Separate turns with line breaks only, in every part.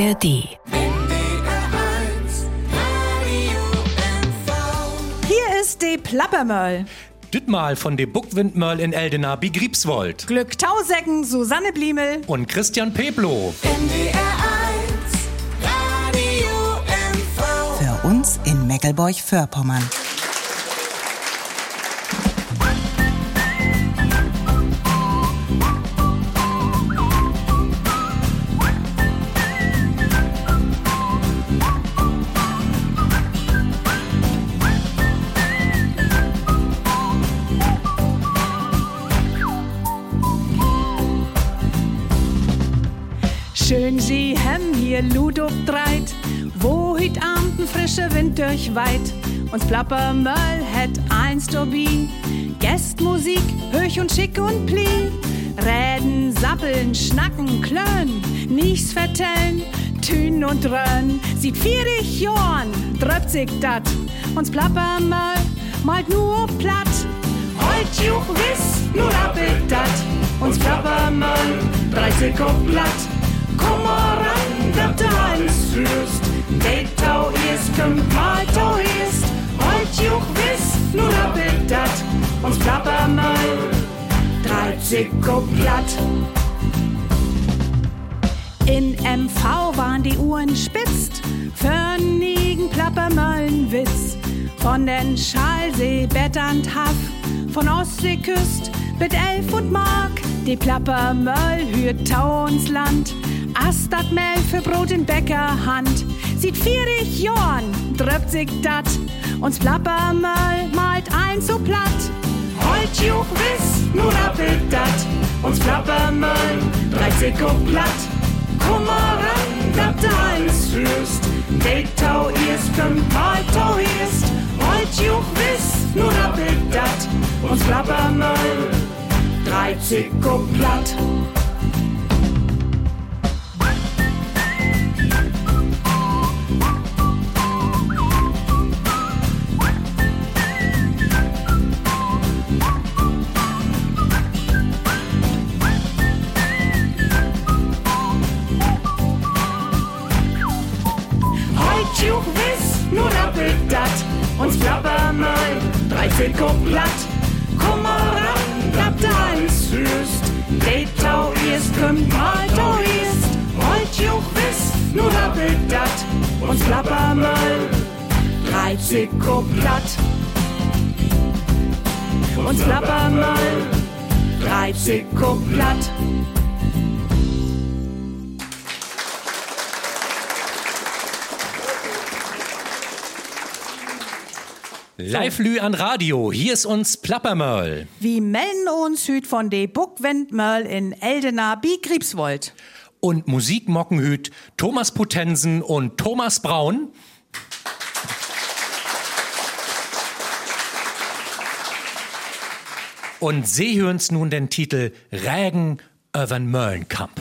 ARD.
Hier ist die Plappermöll.
Dittmal von de Buckwindmöll in Eldena Begriebswold.
Glück Tausecken, Susanne Bliemel.
Und Christian Peblo.
Für uns in Meckelburg-Vorpommern.
Hier Ludo dreit, wo hüt Abend ein frischer Wind durchweit. Uns Plappermöll het eins dobi, Gästmusik, höch und schick und pli. Reden, sappeln, schnacken, klön, nichts vertellen, tün und rön. Sieht vierig Jorn, dröpt sich dat. Uns Plappermöll malt nur platt. Heut juch wiss, nur rappelt dat. Uns Plappermöll, 30 und platt. Komm mal ran, dat führst. Datau ist, mal ist. Heut juch wiss, nur rappelt dat. Uns Plappermöll, 30 und platt. In MV waren die Uhren spitzt, förnigen Plappermöllenwitz. Von den Schalsee, Betternd Haff, von Ostseeküst mit Elf und Mark. Die Plappermöll hürt Tau uns Land, Astat Mehl für Brot in Bäckerhand. Sieht vierig Jorn, dröpt sich dat, uns Plappermöll malt ein so platt. Heut juch wiss, nur rappelt dat, uns Plappermöll, 30 und platt. Mal ran, dat du alles führst. Datau ist, kommt mal tau ist. Heut juch wiss, nur rappelt dat, uns Plappermöll, 30 und platt. 30 und platt. Komm mal ran, dat du alles führst. Datau ist, kommt mal tau ist. Heut juch wiss, nur rappelt dat, uns Plappermöll, 30 und platt. Uns Plappermöll, 30 und platt.
Live Lü an Radio. Hier ist uns Plappermöll.
Wir melden uns hüt von de Buckwindmöll in Eldena Begriebswold.
Und Musik Mockenhüt Thomas Potensen und Thomas Braun. Und sie hören's nun den Titel Rägen över'n Möllenkamp.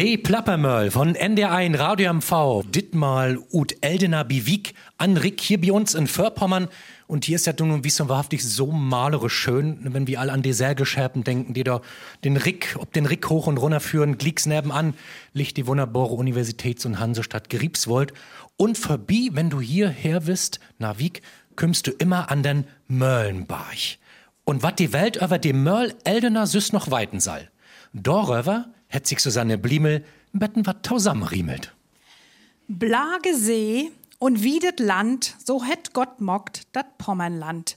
De Plappermöll von NDR1 Radio MV, Dittmal ut Bivik an Rick hier bei uns in Förpommern. Und hier ist ja nun wie so wahrhaftig so malerisch schön, wenn wir alle an die Sägescherben denken, die da den Rick, ob den Rick hoch und runter führen, Glicks nebenan, liegt die wunderbare Universitäts- und Hansestadt Griebswold. Und vorbei, wenn du hierher bist, na Wieg, kümmst du immer an den Möllenbach. Und wat die Welt über dem Möll Eldener süß noch weiten soll. Doröver hätt sich Susanne Bliemel betten wat tausamriemelt.
Blage See und wiedet Land, so hätt Gott mockt dat Pommernland.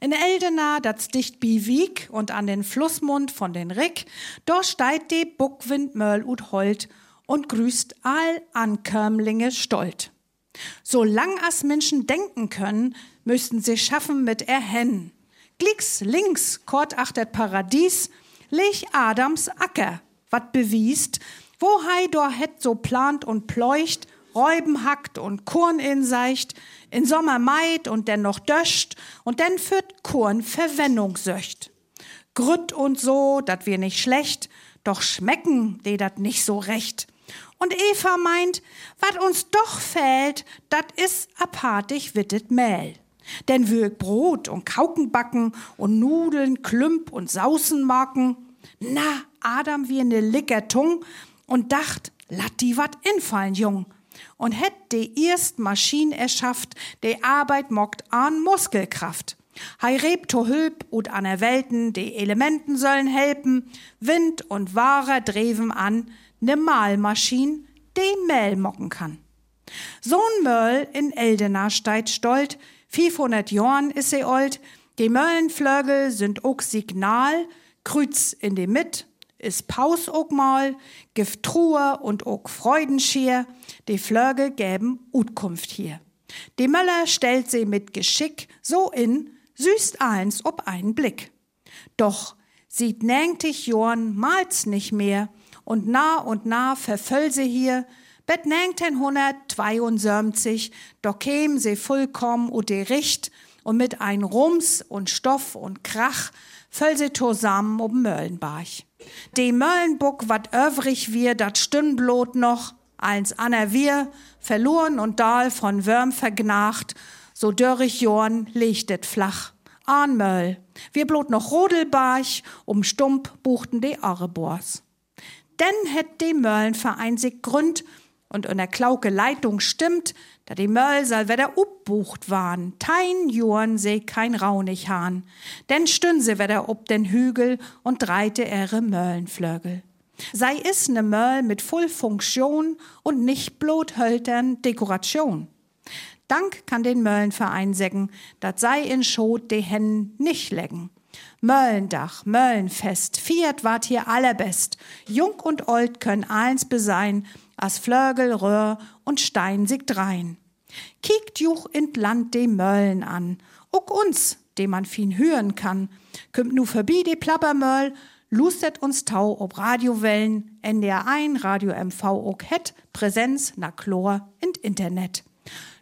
In Eldena, das dicht bi Wieg und an den Flussmund von den Rick, dort steit de Buckwind Mörl ut Holt und grüßt all Ankömmlinge stolt. Solang as Menschen denken können, müssten sie schaffen mit erhennen. Glicks links, kort achtet Paradies, leg Adams Acker, wat bewiest, wo hei dor het so plant und pleucht, Räuben hackt und Korn inseicht, in Sommer meid und denn noch döscht und denn führt Korn Verwendung söcht. Grütt und so, dat wir nicht schlecht, doch schmecken de dat nicht so recht. Und Eva meint, wat uns doch fehlt, dat is apartig wittet Mehl. Denn wir Brot und Kauken backen und Nudeln, Klümp und Sausen machen. Na, Adam wie ne Lickertung und dacht, lat die wat infallen, Jung. Und hätt de erst Maschinen erschafft, de Arbeit mockt an Muskelkraft. Hei rebt to Hülp und an der Welten, de Elementen sollen helfen, Wind und Ware dreven an, ne Mahlmaschine, de Mehl mocken kann. So'n Möll in Eldena steit stolt, 500 Jorn is se old, de Möllenflögel sind ook Signal, Krüz in de Mit, is Paus ook mal, gift Truhe und ook Freudenschier, de Flöge gäben Utkunft hier. De Möller stellt sie mit Geschick so in, süßt eins ob einen Blick. Doch sieht nängtig Jorn mal's nicht mehr, und nah und nah verföll sie hier, bet nängten 172, doch käm sie vollkommen und de Richt, und mit ein Rums und Stoff und Krach föll sie zusammen um Möllenbach. De Möllenbuck wat övrig wir, dat Stündblot noch, eins aner wir, verloren und dahl von Würm vergnacht, so dörrig Jorn lichtet flach, Arnmöll. Wir blot noch Rodelbarch, um Stump buchten de Arrebors. Denn hätt de Möllenverein sich gründ und in der Klauke Leitung stimmt, da die Möll soll wieder upbucht waren, tein Jorn se kein Raunig hahn, denn stün se wieder ob den Hügel und dreite ihre Möllenflögel. Sei is ne Möll mit voll Funktion und nicht blot höltern Dekoration. Dank kann den Möllenverein sägen, dat sei in Schot de Hennen nicht lecken. Möllendach, Möllenfest, Fiat wart hier allerbest. Jung und old können eins besein, as Flögel, Röhr und Stein sich drein. Kiekt juch in Land de Möllen an, uck uns, dem man fin hören kann. Kümmt nu verbi de Plappermöll, lustet uns Tau ob Radiowellen, NDR 1, Radio MV ook het, Präsenz na Chlor in Internet.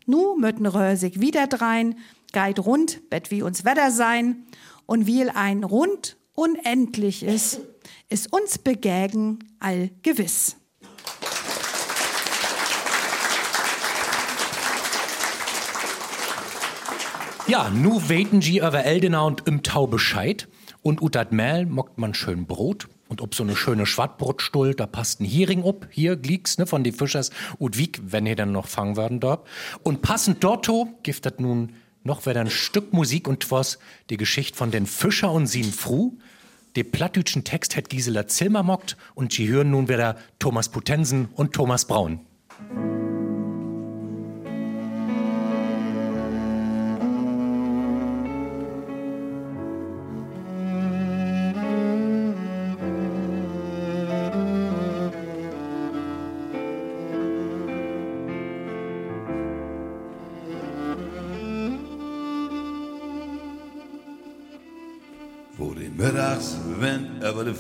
Nu möten Röhr sich wieder drein, geit rund, bet wie uns Wetter sein, und wie ein rund unendlich ist, ist uns begägen all gewiss.
Ja, nu weten sie über Eldena und im Tau Bescheid. Und ut dat Mehl mockt man schön Brot. Und ob so eine schöne Schwattbrotstuhl, da passt ein Hering up. Hier glieks, ne, von die Fischers. Und wie, wenn ihr dann noch fangen werden dort. Und passend dorto giftet nun noch wieder ein Stück Musik und was die Geschichte von den Fischer und Sien Fru. Den plattdütschen Text hat Gisela Zilmer mockt und sie hören nun wieder Thomas Putensen und Thomas Braun.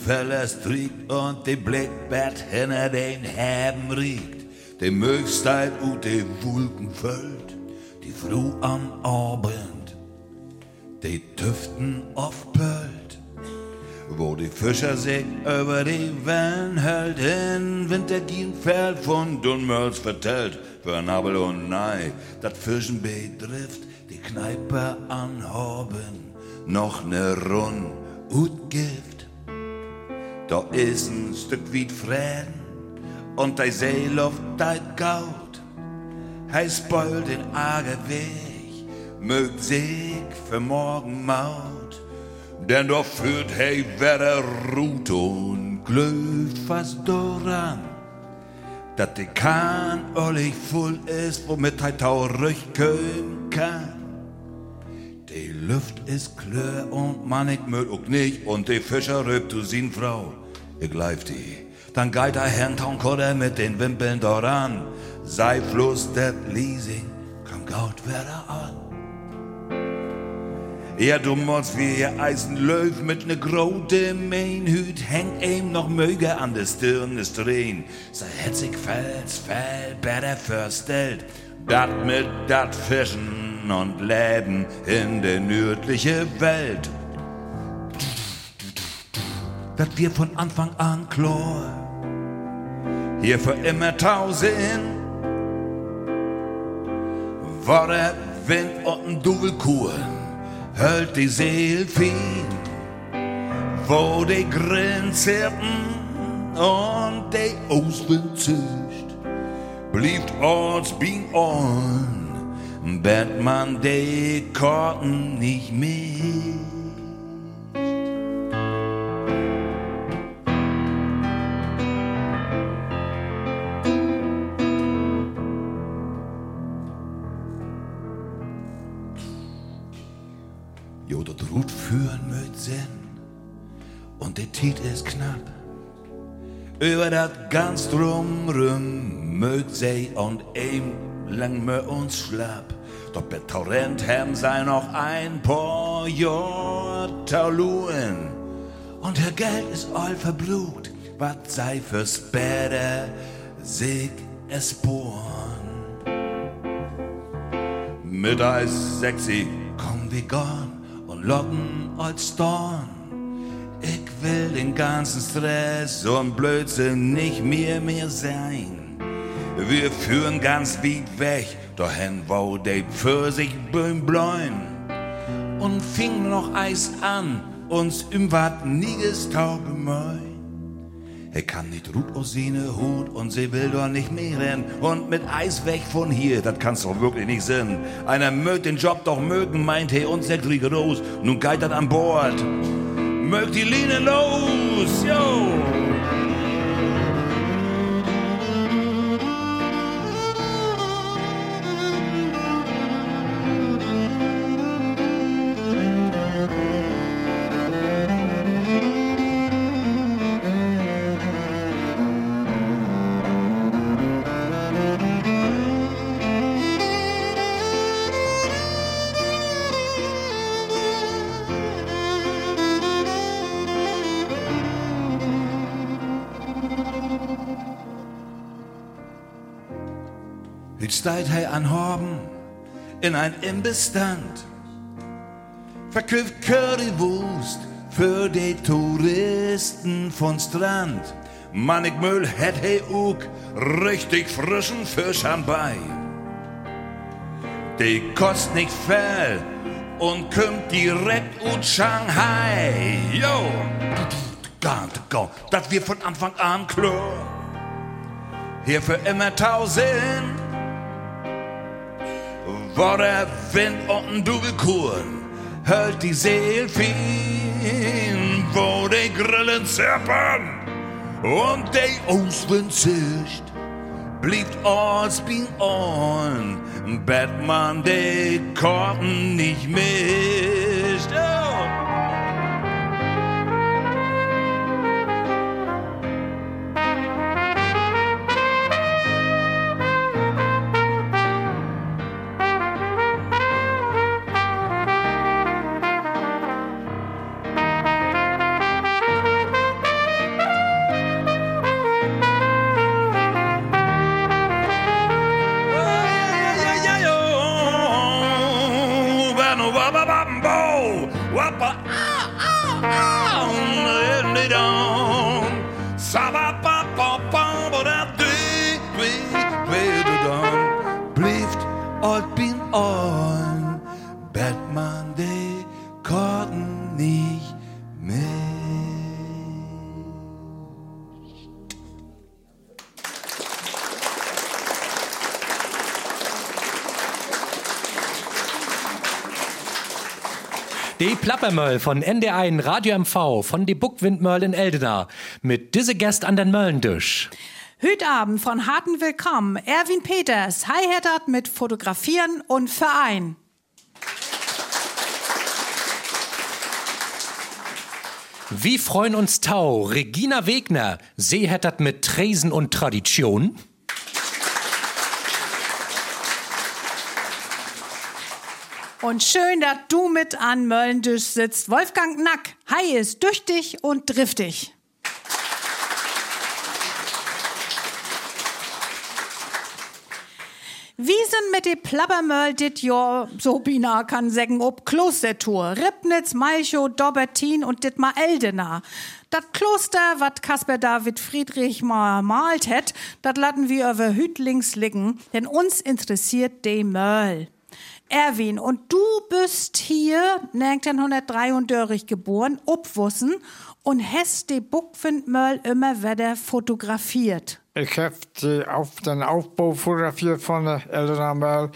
Felder striegt und die Blickbett hinter den Herben riegt, die Möglichkeit ut die Wolken füllt, die Früh am Abend, die Tüften aufpölt. Wo die Fischer sich über die Wellen hält, in Winter gehen Feld von Dunmöls vertellt, für Nabel und Nei, dat Fischen betrifft, die Kneipe anhaben noch ne Run ut Gift. Da is ein Stück weit Frieden und dei Seeluft deit Gaut. Hei spoilt den argen Weg, mögt sich für morgen Maut. Denn doch führt hei wieder Ruht und glüht fast daran, dat die Kahn ollig voll ist, womit hei Tau rüchköm kann. Die Luft ist klar und man ich mögt auch nicht und die Fischer rübt zu sin Frau. Ich leif die. Dann geht der Herrn Kodder mit den Wimpeln daran. Sei Fluss det Leasing, komm gaut wieder an. Ja, du musst wie ihr Eisenlöw mit ne grote Mainhüt hängt ihm noch Möge an der Stirn ist drehen. Sei hetzig fels, fell, better verstellt. Dat mit dat Fischen und leben in der nördliche Welt. Dat wir von Anfang an Chlor. Hier für immer tausend war der Wind und Duvelkuren hält die Seel viel, wo die Grillen zirpen und die Auswind blieb uns being on bet man die Karten nicht mehr. Jo, das Rut führen mit Sinn und die Tit ist knapp. Über das ganz drumrum mögt sie und ihm lang wir uns schlapp. Doch bei Torrent haben sei noch ein paar Jahr. Und ihr Geld ist all verblut, was sei fürs Bäder sich es born. Mit Eis sexy kommen wir gone und locken als Dorn. Ich will den ganzen Stress und Blödsinn nicht mehr mehr sein. Wir führen ganz weit weg, dahin, wo die Pfirsichbäume bläuen. und fing noch Eis an, uns im Wat nieges Taube moi. Er kann nicht gut aus seine Hut und sie will doch nicht mehr rennen. Und mit Eis weg von hier, das kann's doch wirklich nicht sein. Einer mögt den Job doch mögen, meint er und sagt rigoros. Nun geht das an Bord. Mögt die Line los, yo! Jetzt steht er an Horben in ein Imbissstand. Verkauft Currywurst für die Touristen von Strand. Manigmüll hätt he ook richtig frischen Fisch am bei. Die kost nicht viel und kommt direkt aus Shanghai. Yo! Das wir von Anfang an klar. Hier für immer tausend war der Wind und Dugelkuren, hält die Seel fin, wo die Grillen zerpern und die Auswind zischt, blieb alles bin on, Batman die Korten nicht mischt. De Korten nicht mehr.
Die Plappermöll von NDR1 Radio MV von die Buckwindmöll in Eldena mit diese Gäst an den Möllendisch.
Hütabend von harten Willkommen, Erwin Peters, Hi-Hattert mit Fotografieren und Verein.
Wie freuen uns Tau, Regina Wegner, Seehettert mit Tresen und Tradition.
Und schön, dass du mit an Möllendisch sitzt. Wolfgang Nack, Hi ist düchtig und driftig. Wie sind mit de Plappermöll dit Jahr so bina kann sägen ob Klostertour, Ribnitz, Malchow, Dobbertin und dit mal Eldena. Dat Kloster, wat Kasper David Friedrich mal malt het, dat latten wir über Hütlings liegen, denn uns interessiert de Möll. Erwin, und du bist hier 1933 geboren, obwussen, und hast die Buckwindmöll immer wieder fotografiert.
Ich habe auf den Aufbau fotografiert von der Eldena Möll.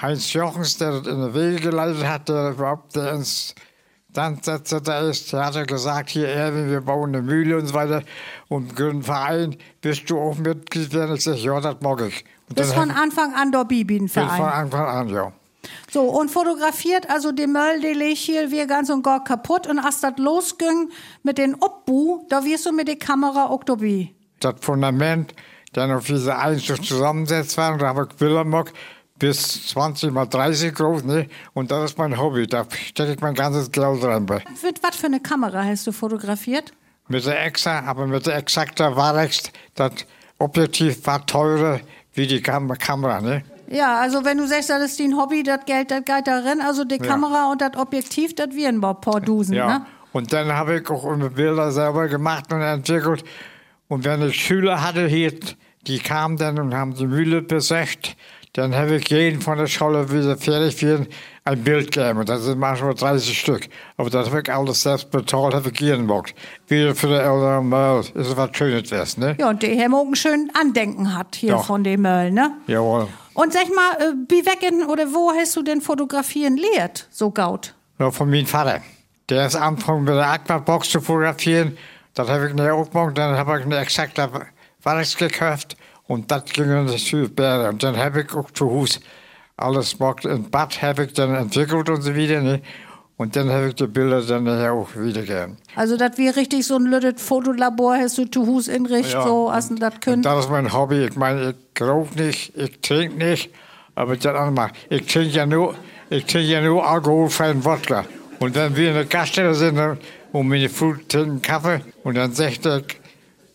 Heinz Jochens, der das in der Wege geleitet hat, der überhaupt der Instandsetzer da ist, der hat gesagt, hier Erwin, wir bauen eine Mühle und so weiter und gründen Verein. Bist du auch Mitglied werden? Ich sage, ja, das mag ich. Und
Bis
dann
von Anfang an der
bin ich von
Bibin-Verein.
Anfang an, ja.
So, und fotografiert, also die Möll, die hier wir ganz und gar kaputt. Und als das losging mit den Obbu, da wirst du mit der Kamera auch dabei.
Das Fundament, dann auf diese Einzug zusammensetzt waren, da habe ich gemacht, bis 20 mal 30 groß, ne? Und das ist mein Hobby, da stecke ich mein ganzes Geld rein. bei.
Mit was für eine Kamera hast du fotografiert?
Mit der Exa, aber mit der Exakta Varex, das Objektiv war teurer wie die Kam Kamera, ne?
Ja, also wenn du sagst, das ist dein Hobby, das Geld, das geht darin, also die Kamera und das Objektiv, das wir ein paar Dusen,
Ja.
ne?
Und dann habe ich auch Bilder selber gemacht und entwickelt. Und wenn ich Schüler hatte hier, die kamen dann und haben die Mühle besucht, dann habe ich jeden von der Schule wieder fertig für ein Bild geben. Das sind manchmal 30 Stück. Aber das habe ich alles selbst bezahlt, habe ich gemacht. Wieder für die älteren Möll. Ist was Schönes wär's, ne?
Ja, und der Herr Mogen schön Andenken hat hier
Ja.
von dem Möll, ne?
Jawohl.
Und sag mal, äh, wie wecken oder wo hast du denn fotografieren lehrt, so gaut?
Ja, von meinem Vater. Der ist angefangen mit der Aquabox zu fotografieren. Das habe ich nicht auch gemacht. Dann habe ich eine exakte Wachs gekauft. Und das ging in die Südberge. Und dann habe ich auch zu Hause alles gemacht. Im Bad habe ich dann entwickelt und so wieder. Ne? Und dann habe ich die Bilder dann nachher auch wiedergegeben.
Also, das wie richtig so ein lüttet Fotolabor hast du zu Hus inricht,
Ja.
so, als du das könnt.
das ist mein Hobby. Ich meine, ich rauche nicht, ich trinke nicht, aber das andere Ich trinke ja nur, ich trinke ja nur alkoholfreien Wodka. Und dann wir in der Gaststätte sind dann- und meine Frau trinken Kaffee und dann sagt der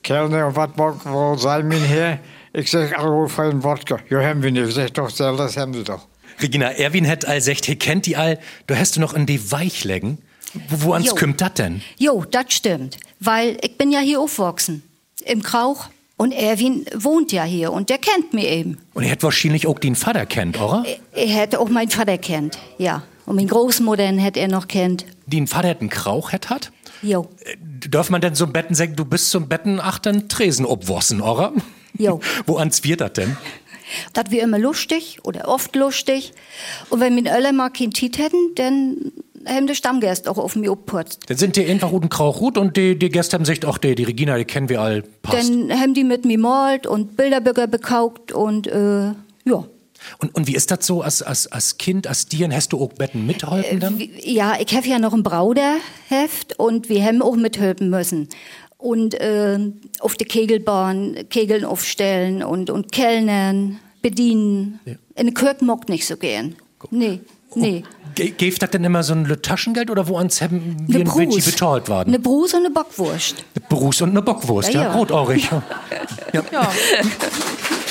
Kellner, und was mag wohl sein, mein Herr? Ich sag alkoholfreien Wodka. Ja, haben wir nicht. Ich sag doch, selber, das haben sie doch.
Regina, Erwin hat all sagt, he kennt die all, du hast du noch in die Weichlegen. Wo, wo ans
Jo.
kümmt dat denn?
Jo, das stimmt. Weil ich bin ja hier aufgewachsen. Im Krauch. Und Erwin wohnt ja hier und der kennt mich eben.
Und er hat wahrscheinlich auch den Vater kennt, oder?
Er hätte auch meinen Vater kennt, ja. Und meine Großmutter hätte er noch kennt.
Den Vater hat einen Krauch hat hat?
Jo,
Darf man denn so im Betten sagen, du bist zum Betten achten Tresen obwossen, oder?
Jo.
Wo ans wird dat denn?
das wir immer lustig oder oft lustig. Und wenn wir alle mal kein Tiet hätten, dann haben die Stammgäste auch auf mich upputzt.
Dann sind die einfach guten Krauch gut und die, die Gäste haben sich, ach, die, die Regina, die kennen wir all, passt.
Dann haben die mit mir malt und Bilderbücher bekauft und äh, ja.
Und, und wie ist das so als, als, als Kind, als Dieren, hast du auch Betten mitgeholfen dann?
Wie- Ja, ich habe ja noch ein Brauderheft und wir haben auch mithelfen müssen. Und äh, auf der Kegelbahn Kegeln aufstellen und, und Kellnern, bedienen. In der Kirche mag nicht so gern. Nee, nee.
Ge Geeft das denn immer so ein Taschengeld oder wo ans haben wir ein Winchi betalt worden?
Eine Brus und eine Bockwurst.
Eine Brus und eine Bockwurst, ja,
Ja, ja.
rotohrig. ja.
Ja.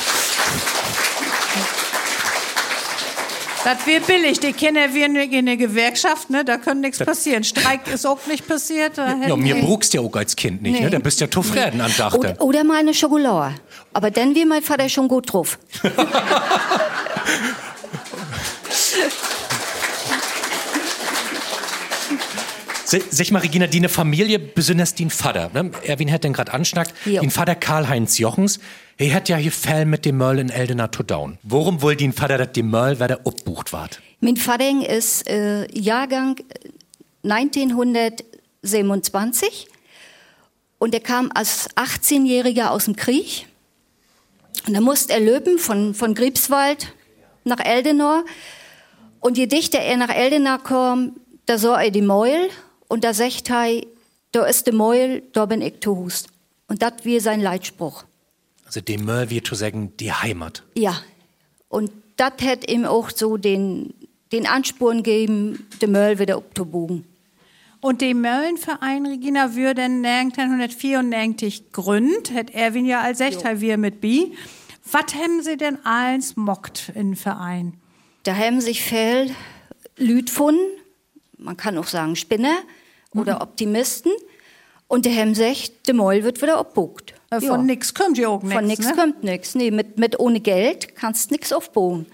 Das wird billig. Die Kinder wir nicht in der Gewerkschaft, ne? Da kann nichts passieren. Streik ist auch nicht passiert. Da
Ja, mir brugst ja auch als Kind nicht, ne?
Nee.
Da bist ja zufrieden an Dachte.
Oder, oder mal eine Schokolade. Aber dann wie mein Vater schon gut drauf.
Sag mal, Regina, die eine Familie, besonders den Vater, ne? Erwin hat den gerade anschnackt, den Vater Karl-Heinz Jochens, er hat ja hier Fell mit dem Möll in Eldena to down. Worum wohl den Vater, dass dem Möll, wer der obbucht ward?
Mein Vater ist äh, Jahrgang 1927 und er kam als 18-Jähriger aus dem Krieg. Und da musste er löben von, von Griebswald nach Eldenor. Und je dichter er nach Eldenor kam, da sah er die Meul und da sagt er, da ist die Meul, da bin ich zu Hus. Und das wie sein Leitspruch.
Also dem Möll, wie zu sagen, die Heimat.
Ja, und das hat ihm auch so den, den Ansporn gegeben, den Möll wieder abzubogen.
Und den Möllenverein, Regina, würde 1994 gründet, hat Erwin ja als Sechter wir mit Bi. Was haben Sie denn eins mockt in Verein?
Da haben sich viel Lüd gefunden, man kann auch sagen Spinner oder Optimisten. Und die haben gesagt, der Moll wird wieder abbucht.
Äh, Von nix kommt ja auch nix.
Von nix
ne?
kommt nix. Nee, mit, mit ohne Geld kannst nix aufbauen.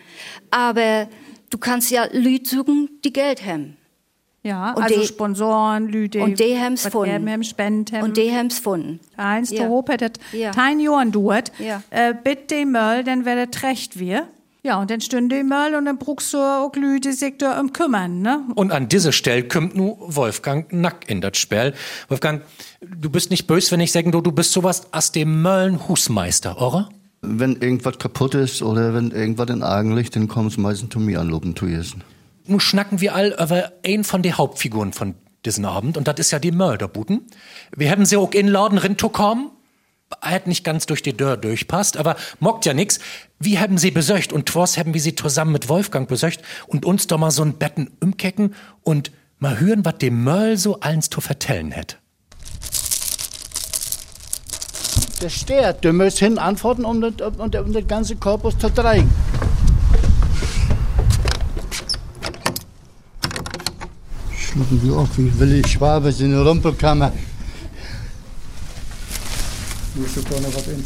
Aber du kannst ja Lüd suchen, die Geld haben.
Ja,
Und
also
die-
Sponsoren, Lüde.
und die haben's gefunden.
Spenden.
Und die haben's gefunden.
Eins,
Ja.
der Hope hat
Ja.
kein Jahren dauert.
Ja.
Äh, bitte den Möll, dann wäre trecht wir. Ja, und dann stünde die Möll und dann brauchst du auch sich da um kümmern, ne?
Und an dieser Stelle kommt nu Wolfgang Nack in das Spiel. Wolfgang, du bist nicht böse, wenn ich sagen, du, du bist sowas als dem Möllen Husmeister, oder?
Wenn irgendwas kaputt ist oder wenn irgendwas in Argen liegt, dann kommen sie meistens zu mir anloben zu essen.
Nun schnacken wir all über einen von den Hauptfiguren von diesen Abend und das ist ja die Mörderbuten. Wir haben sie auch in Laden rinzukommen. Hat nicht ganz durch die Dörr durchpasst, aber mockt ja nix. Wie haben sie besöcht und was haben wir sie zusammen mit Wolfgang besöcht und uns doch mal so ein Betten umkecken und mal hören, was dem Möll so allens zu vertellen hätt.
Der steht. Du musst hin antworten, um das, um, um das ganze Korpus zu drehen.
Schlucken wir auch wie Willi Schwabe in der Rumpelkammer. Ist sogar noch was in.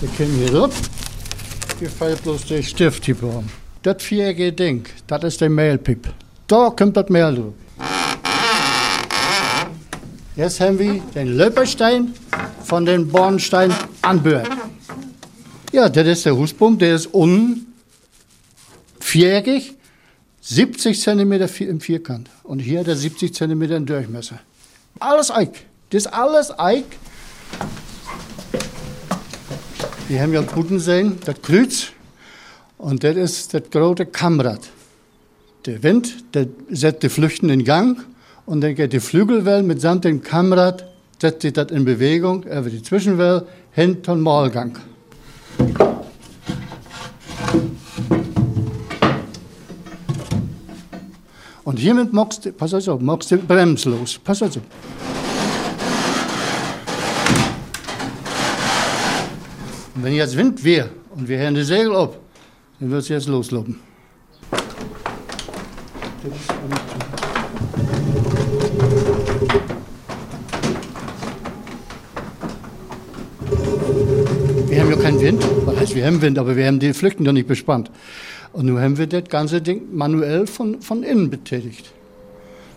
Wir können hier rup. Hier fällt bloß der Stift hier bauen.
das viereckige Ding, das ist der Mehlpip. Da kommt das Mehl drauf. Jetzt haben wir den Löpperstein von den Bornstein anbürt. Ja, das ist der Husbum, der ist unten viereckig, 70 cm im Vierkant. Und hier hat er 70 cm im Durchmesser. Alles Eik. Das ist alles Eik. Wir haben ja guten sehen, das Kreuz. Und das ist das große Kammrad. Der Wind, der setzt die Flüchten in Gang und dann geht die Flügelwelle mitsamt dem Kammrad, setzt sich das in Bewegung, über die Zwischenwelle, hin zum Mahlgang. Und hiermit machst du, pass auf, machst du bremslos. Pass auf. Und wenn jetzt Wind wäre und wir hören die Segel ab, dann wird es jetzt loslopen. Wir haben ja keinen Wind. Was heißt, wir haben Wind, aber wir haben die Flüchten doch nicht bespannt. Und nun haben wir das ganze Ding manuell von, von innen betätigt.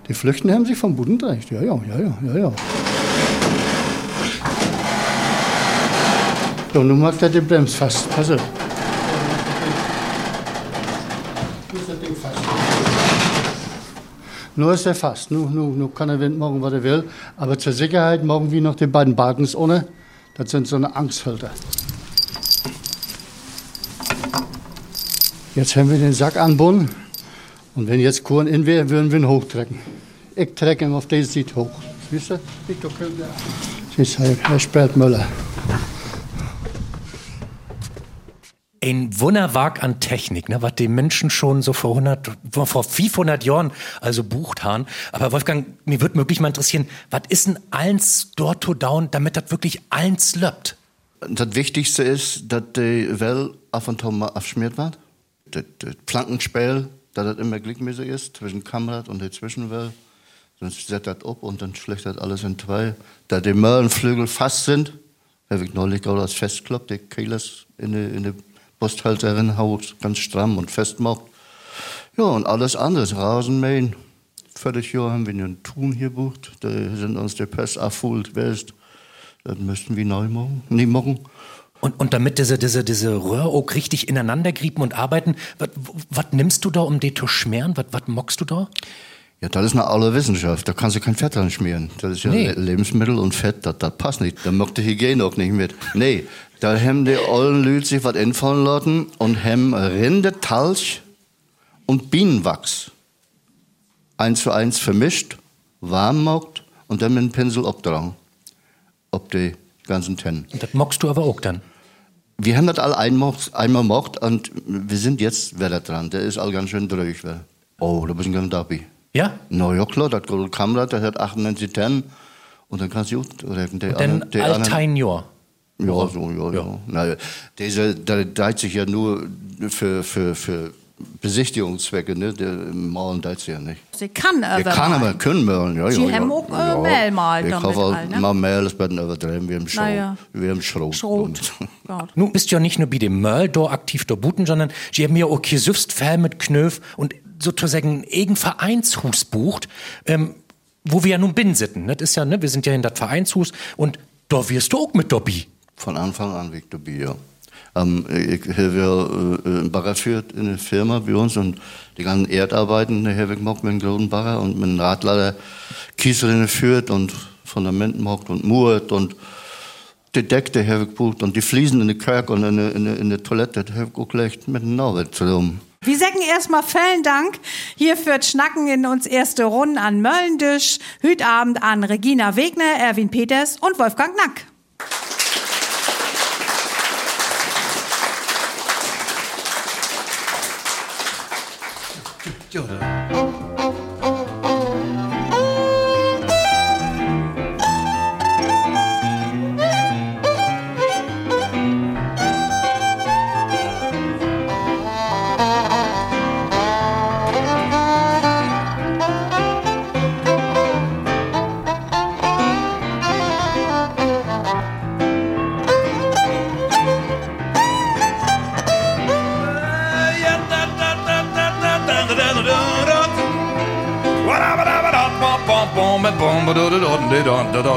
Die Flüchten haben sich vom Boden gedreht. Ja, ja, ja, ja, ja, ja. So, nun macht er die Bremse fast. Pass auf. Nur ist er fast. Nun, nun, nun kann der Wind machen, was er will. Aber zur Sicherheit machen wir noch die beiden Balkens ohne. Das sind so eine Angstfilter. Jetzt haben wir den Sack anbunden. Und wenn jetzt Kuren in wäre, würden wir ihn hochtrecken. Ich trecke ihn auf diese Seite hoch. Siehst du? Victor Köhler. Siehst du, Herr Spertmüller.
Ein Wunderwerk an Technik, ne, was die Menschen schon so vor 100, vor 500 Jahren also bucht haben. Aber Wolfgang, mir würde wirklich mal interessieren, was ist denn eins dort to down, damit das wirklich eins löppt?
Das Wichtigste ist, dass die Well ab und mal abschmiert wird. Das, das Plankenspiel, dass das immer gleichmäßig ist zwischen Kamerad und der Zwischenwelle. Sonst setzt das ab und dann schlägt das alles in zwei. Da die Möhrenflügel fast sind, habe ich neulich gerade das festgeklappt, die Kehlers in der in die Brusthalterin haut, ganz stramm und fest macht. Ja, und alles anderes, Rasenmähen. Viertes Jahr haben wir einen Tun hier bucht. Da sind uns die Pest erfüllt, weißt Das müssten wir neu machen, nie machen.
Und, und damit diese, diese, diese Röhre auch richtig ineinander griepen und arbeiten, was nimmst du da, um die zu schmieren? Was mockst du da?
Ja, das ist eine alte Wissenschaft. Da kannst du kein Fett dran schmieren. Das ist ja
Nee.
Le- Lebensmittel und Fett, das, das passt nicht. Da macht die Hygiene auch nicht mit. Nee, da haben die alten Leute sich was einfallen lassen und haben Rindetalch und Bienenwachs eins zu eins vermischt, warm gemacht und dann mit dem Pinsel abgetragen. Ob die ganzen Tennen.
Und das mockst du aber auch dann.
Wir haben das all einmal, einmal gemacht und wir sind jetzt wieder dran. Der ist all ganz schön durch. Oh, da bist du ganz dabei.
Ja?
Na ja, klar, das Gold Kamera, das hat 98 Tonnen. Und dann kannst du rechnen. Die
Und dann
anderen- die anderen-
Altein Jahr.
Ja, so, ja, ja. Na, diese, der dreht sich ja nur für, für, für Besichtigungszwecke, ne? Der malen dreht sich ja nicht.
Sie kann
Der
aber
kann
mal.
aber können malen, ja,
Sie
ja.
haben
ja.
auch, äh, Mehl mal
Ich kaufe
all, ne?
mal Mehl, das werden übertreiben, wir haben Schrot. Wir haben Schrot.
Schrot. Ja.
Nun bist du ja nicht nur bei dem Möll da aktiv da buten, sondern sie haben ja auch hier süfst Fell mit Knöf und sozusagen irgendein Vereinshus bucht, ähm, wo wir ja nun bin sitten. Das ist ja, ne, wir sind ja in das Vereinshus und da wirst du auch mit dabei.
Von Anfang an Victor Bier. Ähm, ich habe äh, einen Bagger führt in der Firma bei uns und die ganzen Erdarbeiten die habe ich gemacht mit einem großen Bagger und mit einem Radlader Kiesel führt und Fundament macht und murt und die Decke die habe ich und die Fliesen in der Kerk und in der, in der, in der Toilette die habe auch gelegt mit einem Norbert zusammen.
Wir sagen erstmal vielen Dank hier für das Schnacken in uns erste Runde an Möllendisch, Hütabend an Regina Wegner, Erwin Peters und Wolfgang Nack.
Ja, dat, dat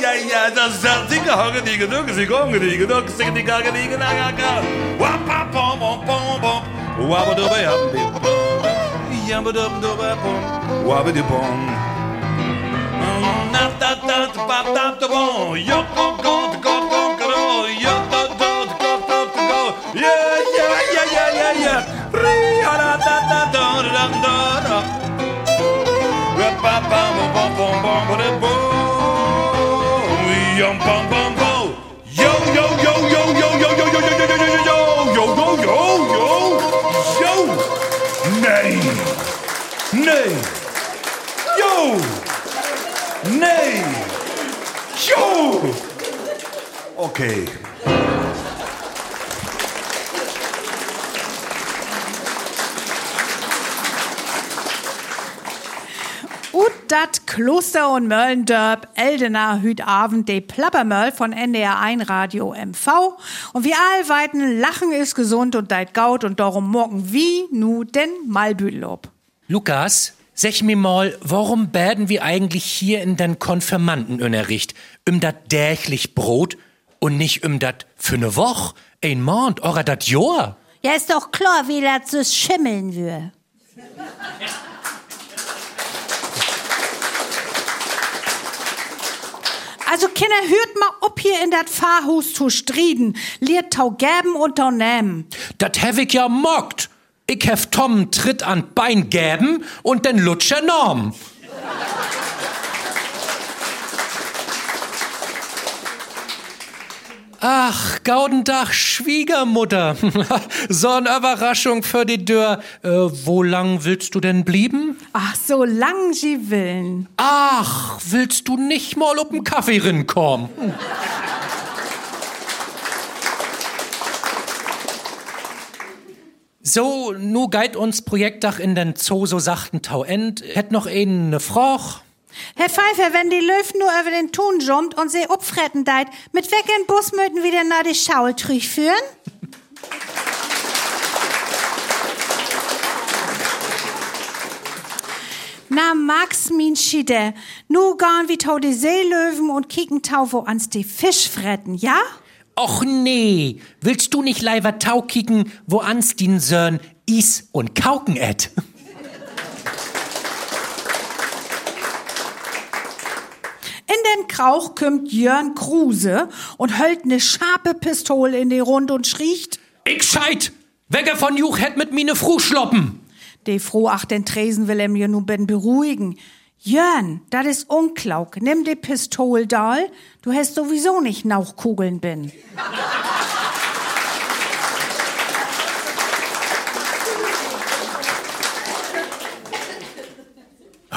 ja, ja, dat is dat ding. Hangen die gedok, ze gongen die gedok, ze die gangen die gedok, gangen. Wappa, pom, pom, pom, pom. Wabba, dobba, yabba, dobba. Yabba, dobba, dobba, pom. Wabba, di pom. Na, ta, ta, ta, pa, ta, ta, pom. Yo, go, go, go, go, go, yo, go, go, go, go, go. Yeah, yeah, yeah, yeah, yeah, yeah. Ree, ha, da, da, da, da, da, da, da. Wappa, pom, pom, pom, pom, pom, pom, pom. Yum bum bum bum. Yo yo yo yo yo yo yo yo yo yo yo yo yo yo yo yo yo yo. Nee. Nee. Yo. Nee. Yo. Okay.
Und dat Kloster und Möllendörp, Eldener Hütabend, de Plappermöll von NDR 1 Radio MV. Und wir allweiten lachen ist gesund und deit gaut und darum morgen wie nu den Malbüdellob.
Lukas, sag mir mal, warum bäden wir eigentlich hier in den Konfirmandenunterricht? Um dat dächlich Brot und nicht um dat für ne Woch, ein Mond oder dat Jahr?
Ja, ist doch klar, wie das so schimmeln will.
Also Kinder, hört mal ob hier in dat Fahrhus zu striden. Liert tau gäben und tau nehmen.
Dat hab ich ja mockt. Ich hef Tom Tritt an Bein gäben und den Lutscher Norm. Ach, Gaudendach, Schwiegermutter. so eine Überraschung für die Tür. Äh, wo lang willst du denn blieben?
Ach, so lang sie willen.
Ach, willst du nicht mal auf den Kaffee rinkommen? So, nu geit uns Projektdach in den Zoo so sachten Tau end. Hätt noch einen ne Froch?
Herr Pfeiffer, wenn die Löw nur über den Ton jumpt und sie upfretten deit, mit welchen Bus möchten wieder nach die Schaultrüch führen? Na, Max, min Schiede, nu gehen wir tau die Seelöwen und kicken tau, wo ans die Fisch fretten, ja?
Och nee, willst du nicht leider Tau kicken, wo ans din Sörn is und kauken et?
In den Krauch kümmt Jörn Kruse und höllt ne scharfe Pistole in die Rund und schriecht.
Ich scheit! Wegge von Juch hätt mit mine Fru schloppen!
De froh ach den Tresen will em ja nu ben beruhigen. Jörn, dat is unklauk. Nimm de Pistol dal. Du hast sowieso nicht Nauchkugeln bin.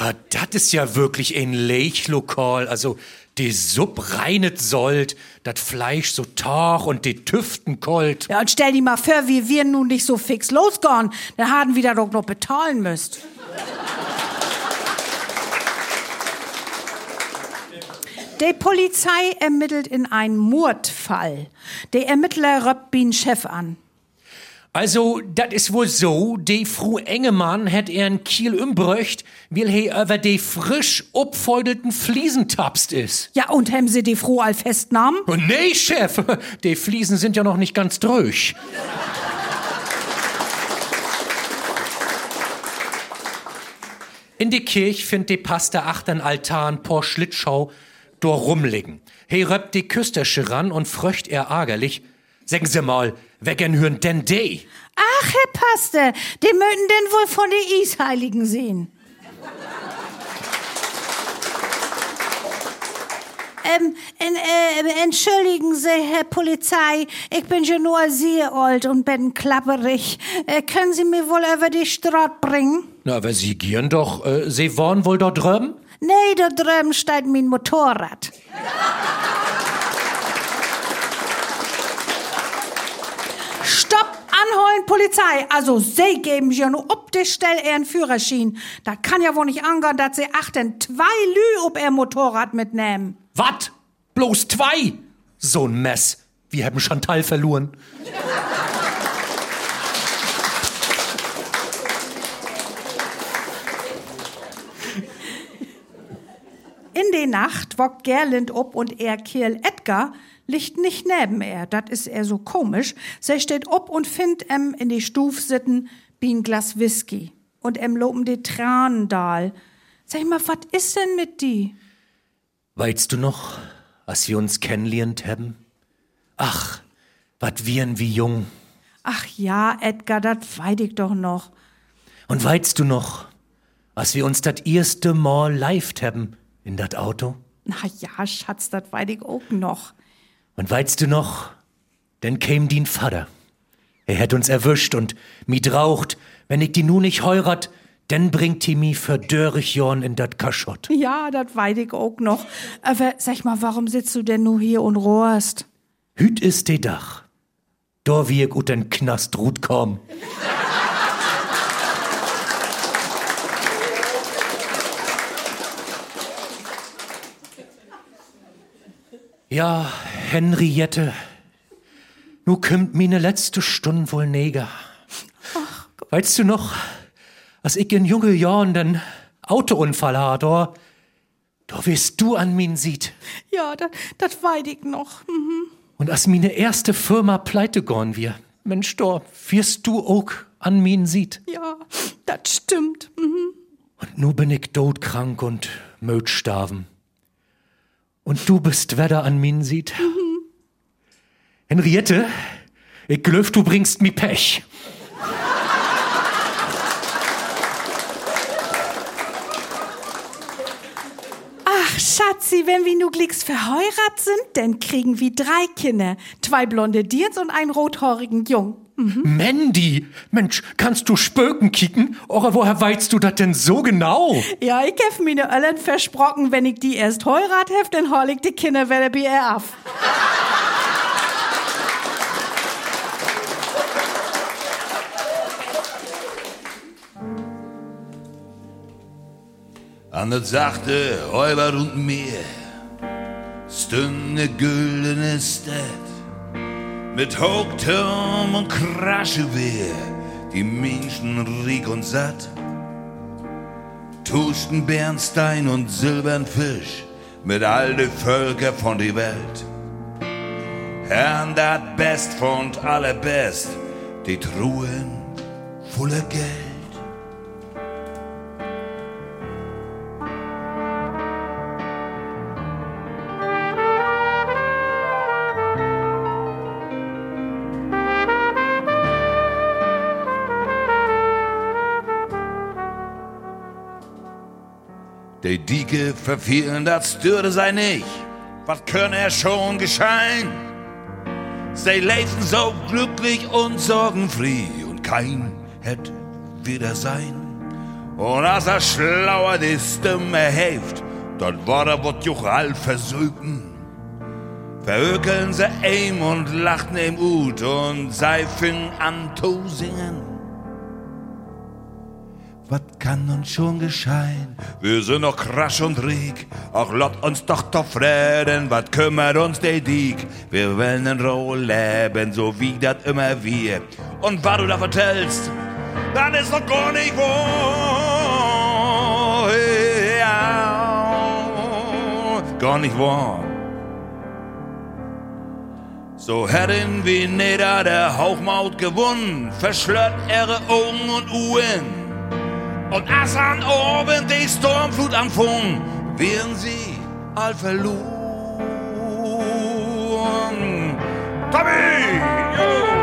Ah, dat is ja wirklich ein Leichlokal. Also, die Supp reinet sollt, dat Fleisch so tach und die Tüften kolt.
Ja, und stell dir mal vor, wie wir nun nicht so fix losgehen. Da haben wir da doch noch bezahlen müsst. Die Polizei ermittelt in einen Mordfall. Der Ermittler röppt Chef an.
Also, dat is wohl so, die Fru Engemann hätt er in Kiel umbröcht, weil he über die frisch upfoldelten Fliesen tapst is.
Ja, und haben sie die froh all festnahmen?
Oh, nee, Chef, die Fliesen sind ja noch nicht ganz dröch. In die Kirch find die Paste achtern Altan por Schlitschau dor rumliegen. He röppt die Küstersche ran und fröcht er ärgerlich. Sagen Sie mal, wegen hürn denn de?
Ach, Herr Paste, die möchten denn wohl von den Isheiligen sehen. Ähm, en, äh, entschuldigen Sie, Herr Polizei, ich bin schon nur sehr alt und bin klapperig. Äh, können Sie mir wohl über die Straße bringen?
Na, aber Sie gieren doch, äh, Sie wollen wohl dort drüben?
Nee, da drüben steht mein Motorrad.
Polizei, also sie geben ja nur ob de Stell ihren Führerschein. Da kann ja wohl nicht angehen, dass sie achten zwei Lü ob ihr Motorrad mitnehmen.
Wat? Bloß zwei? So ein Mess. Wir haben Chantal verloren.
In der Nacht wockt Gerlind ob und er Kerl Edgar liegt nicht neben er. Dat is er so komisch. Sie steht ob und findt em in die Stuf sitten wie ein Glas Whisky. Und em loben die Tranen dahl. Sag mal, wat is denn mit die?
Weißt du noch, als wir uns kennenlernt haben? Ach, wat wiren wie jung.
Ach ja, Edgar, dat weid ich doch noch.
Und weißt du noch, als wir uns dat erste Mal live haben in dat Auto?
Na ja, Schatz, dat weid ich auch noch.
Und weißt du noch, denn käm din Vater. Er hätt uns erwischt und mi draucht, wenn ich die nu nicht heurat, denn bringt die mi für dörrig Jorn in dat Kaschott.
Ja, dat weid ich auch noch. Aber sag mal, warum sitzt du denn nu hier und rohrst?
Hüt is de Dach. Da wie ich ut den Knast ruht komm. Ja, Henriette, nu kümmt mine letzte Stund wohl neger. Weißt du noch, als ich in junge Jahren den Autounfall hat, da, wirst du an min sieht.
Ja, dat, dat weid ich noch. Mhm.
Und als mine erste Firma pleite gorn wir, Mensch, da wirst du auch an min sieht.
Ja, dat stimmt. Mhm.
Und nu bin ich todkrank und möt starben. Und du bist da an min sieht. Henriette, ich glöf, du bringst mi Pech.
Ach, Schatzi, wenn wir nu glicks verheiratet sind, dann kriegen wir drei Kinder. Zwei blonde Dirns und einen rothaarigen Jung.
Mandy, Mensch, kannst du Spöken kicken? Oder woher weißt du das denn so genau?
Ja, ich hef mir ne Öllen versprochen, wenn ich die erst heirat hef, dann hol ich die Kinder wieder ihr ab.
An het zachte Räuber und Meer stünde güldene Stadt mit Hochturm und Kraschewehr, die Menschen riek und satt. Tusten Bernstein und silbern Fisch mit all de Völker von die Welt. Herrn dat Best von allerbest, die Truhen voller Geld. Die Dike verfielen, das störte sei nicht. Was könne er schon geschein? Sie lebten so glücklich und sorgenfrei und kein hätt wieder sein. Und als er schlauer die Stimme heft, dort war er wat juch all versögen. Verökeln sie ihm und lachten ihm ut und sei fing an zu singen. Was kann uns schon geschehen? Wir sind noch krasch und riek. Ach, lasst uns doch doch Frieden, was kümmert uns der Diek? Wir wollen in Ruhe leben, so wie das immer wir. Und was du da vertellst, das ist doch gar nicht wahr. Ja, gar nicht wahr. So hätten wir nieder der Hauchmaut gewonnen, verschlört ihre Augen und Uhren. Und als an oben die Sturmflut anfing, wären sie all verloren. Tommy!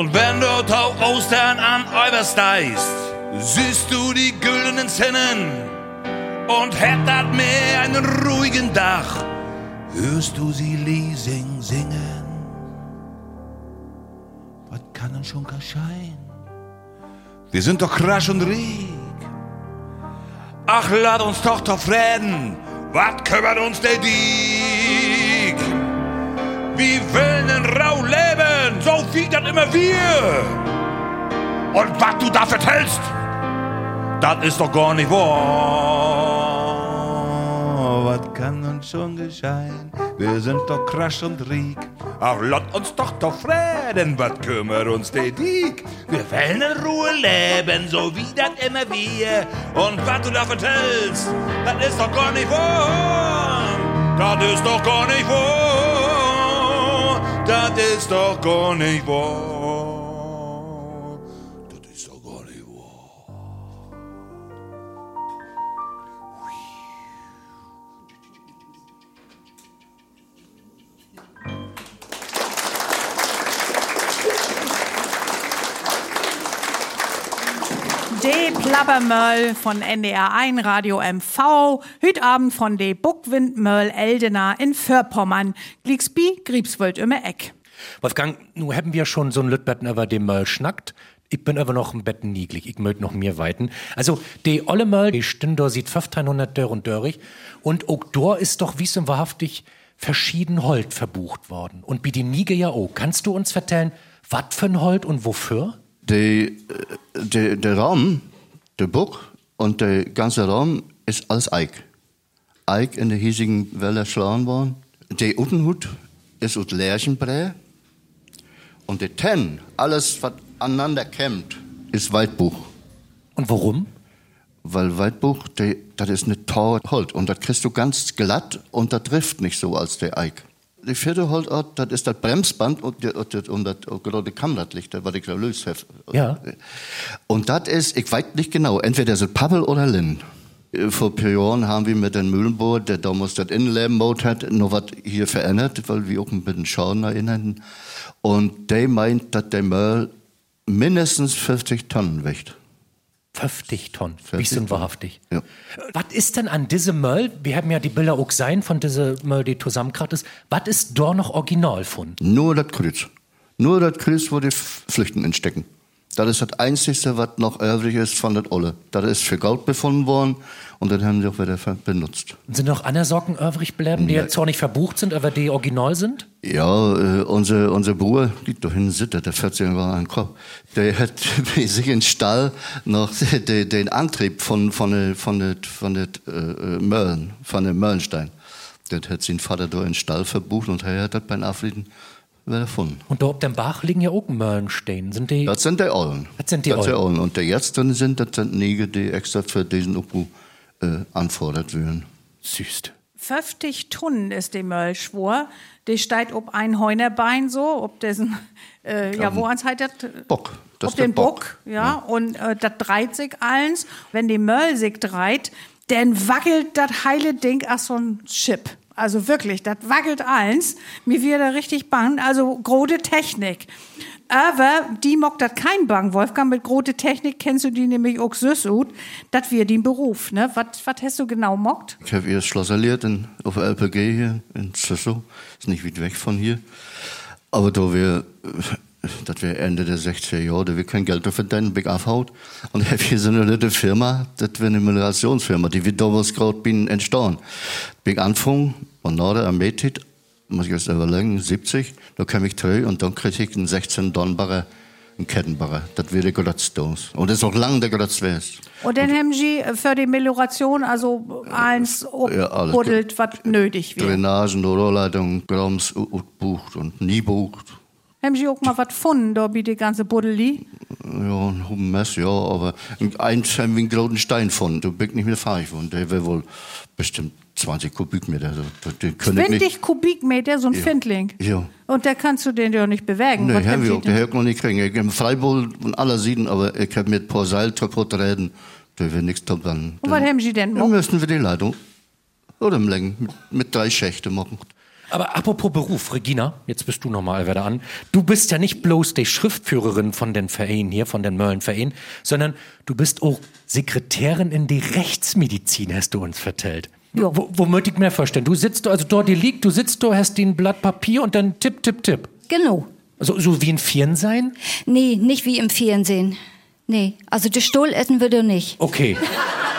Und wenn du tau Ostern an Eubersteist, siehst du die güldenen Zinnen und hättet mehr einen ruhigen Dach, hörst du sie Liesing singen. Was kann denn schon geschehen? Wir sind doch krasch und riek. Ach, lad uns doch doch reden, was kümmert uns der Diek? Wir wollen Rau leben, so wie das immer wir. Und was du da vertellst, das ist doch gar nicht wahr. Was kann uns schon geschehen? Wir sind doch krasch und riek. Ach, lass uns doch doch reden, was kümmert uns der Diek? Wir wollen in Ruhe leben, so wie das immer wir. Und was du da vertellst, das ist doch gar nicht wahr. Das ist doch gar nicht wahr. Das ist doch gar
De Plappermöll von NDR 1 Radio MV, hüt Abend von de Buckwindmöll Eldena in Förpommern, Gliegsby, Griebswöld im Eck.
Wolfgang, nu haben wir schon so ein Lütbetten über dem Möll schnackt. Ich bin aber noch ein Betten niedlich. Ich möcht noch mehr weiten. Also, die olle Möll, die Stündor sieht 1500 Dörr und Dörrig. Und auch dort ist doch wies wahrhaftig verschieden Holt verbucht worden. Und bei den Niger ja auch. Kannst du uns vertellen, was für ein Holt und wofür?
Der, der, der Raum, der Buch und der ganze Raum ist alles Eik. Eik in der hiesigen Welle schlagen worden. Der Utenhut ist aus Lärchenbrä. Und der Ten, alles, was aneinander kämmt, ist Weitbuch.
Und warum?
Weil der- das ist eine teure Holz. Und das kriegst du ganz glatt und das trifft nicht so als der Eik. Die vierte Holzart, das ist das Bremsband und, die- und, das- und das gerade Kammerlicht, was ich da löst habe.
Ja.
Und das ist, ich weiß nicht genau, entweder es Pappel oder Linn. Äh, Vor ein paar Jahren haben wir mit dem Mühlenbohr, der damals das gebaut hat, noch was hier verändert, weil wir auch ein bisschen Schaden erinnern. Und der meint, dass der Müll mindestens 50 Tonnen wiegt.
50 Tonnen.
50
Wies und wahrhaftig.
Ja.
Was ist denn an diese Möll, wir haben ja die Bilder auch sein von diese Möll, die zusammengekracht ist, was ist da noch original von?
Nur das Kreuz. Nur das Kreuz, wo die F- Flüchtenden stecken. Das ist das Einzige, was noch übrig ist von der Olle. Das ist für Gold befunden worden und dann haben sie auch wieder benutzt.
Und sind noch andere Socken übrig bleiben, die jetzt zwar nicht verbucht sind, aber die original sind?
Ja, äh, unser, unser Bruder, geht doch hin, sitzt, der 14 war ein Kopf, der hat bei sich im Stall noch den, den Antrieb von, von der, von der, von der äh, Mölln, von der Möllenstein. Das hat sein Vater da in den Stall verbucht und er hat das beim Afriden gefunden.
Und da auf dem Bach liegen ja auch Möllensteine. Sind die,
Das sind die Ollen.
Das sind die
das sind
Ollen.
Und die jetzt drin sind, das sind Nägel, die extra für diesen Umbau äh, anfordert werden.
süß.
50 Tonnen ist der Möll schwor. Der steigt ob ein Heunerbein so, ob dessen, äh, ja, wo ans halt das?
Bock. Das der
den Bock, ja, und äh, das dreht sich eins. Wenn die Möll sich dreht, dann wackelt das heile Ding ach so ein Chip. Also wirklich, das wackelt eins. Mir wird da richtig bang. Also große Technik. Aber die mockt das kein Bang, Wolfgang. Mit große Technik kennst du die nämlich auch süß gut. Das wird den Beruf, ne? Was hast du genau mockt?
Ich habe ihr Schlosserliert in, auf der LPG hier in Züssow. Ist nicht weit weg von hier. Aber da wir, das wäre Ende der 60er Jahre, da wir kein Geld dafür verdienen, Big aufhaut. Und wir so eine nette Firma, das wäre eine Minerationsfirma, die wir damals gerade bin entstanden. Big Anfang, und nachher am Metit, muss ich jetzt überlegen, 70, da kam ich drei und dann krieg ich einen 16 Tonnenbarrer, einen Kettenbarrer. Das wäre der Gottesstoß. Und das ist auch lang der Gotteswest.
Und dann haben sie für die Melioration also eins
Ja, alles
buddelt, was nötig wird.
Drainagen, Rohrleitung, Grams, bucht und nie bucht.
Haben sie auch mal was gefunden, da wie die ganze Buddeli?
Ja, ein Mess, ja, aber eins haben wir einen großen Stein von, da bin ich nicht mehr fähig von. Der wäre wohl bestimmt 20 Kubikmeter. Also, den können ich
20
nicht.
Kubikmeter, so ein
Ja.
Findling.
Ja.
Und da kannst du den ja nicht bewegen.
Nee, wir
sie
auch, der
denn?
hätte noch nicht kriegen. Ich habe Freibull und aller Sieden, aber ich habe mit ein paar Seil kaputt reden. Da wird nichts dann.
Und was haben sie denn
Dann
gemacht?
müssten wir die Leitung oder im Längen mit, mit drei Schächten machen.
Aber apropos Beruf, Regina, jetzt bist du nochmal wieder an. Du bist ja nicht bloß die Schriftführerin von den Vereinen hier, von den Möllenvereinen, sondern du bist auch Sekretärin in die Rechtsmedizin, hast du uns vertellt.
Ja.
Wo, wo möchte ich mir vorstellen? Du sitzt, also dort die liegt, du sitzt da, hast ein Blatt Papier und dann tipp, tipp, tipp.
Genau.
Also so wie Vieren sein?
Nee, nicht wie im Fernsehen. Nee, also das Stuhl essen doch nicht.
Okay.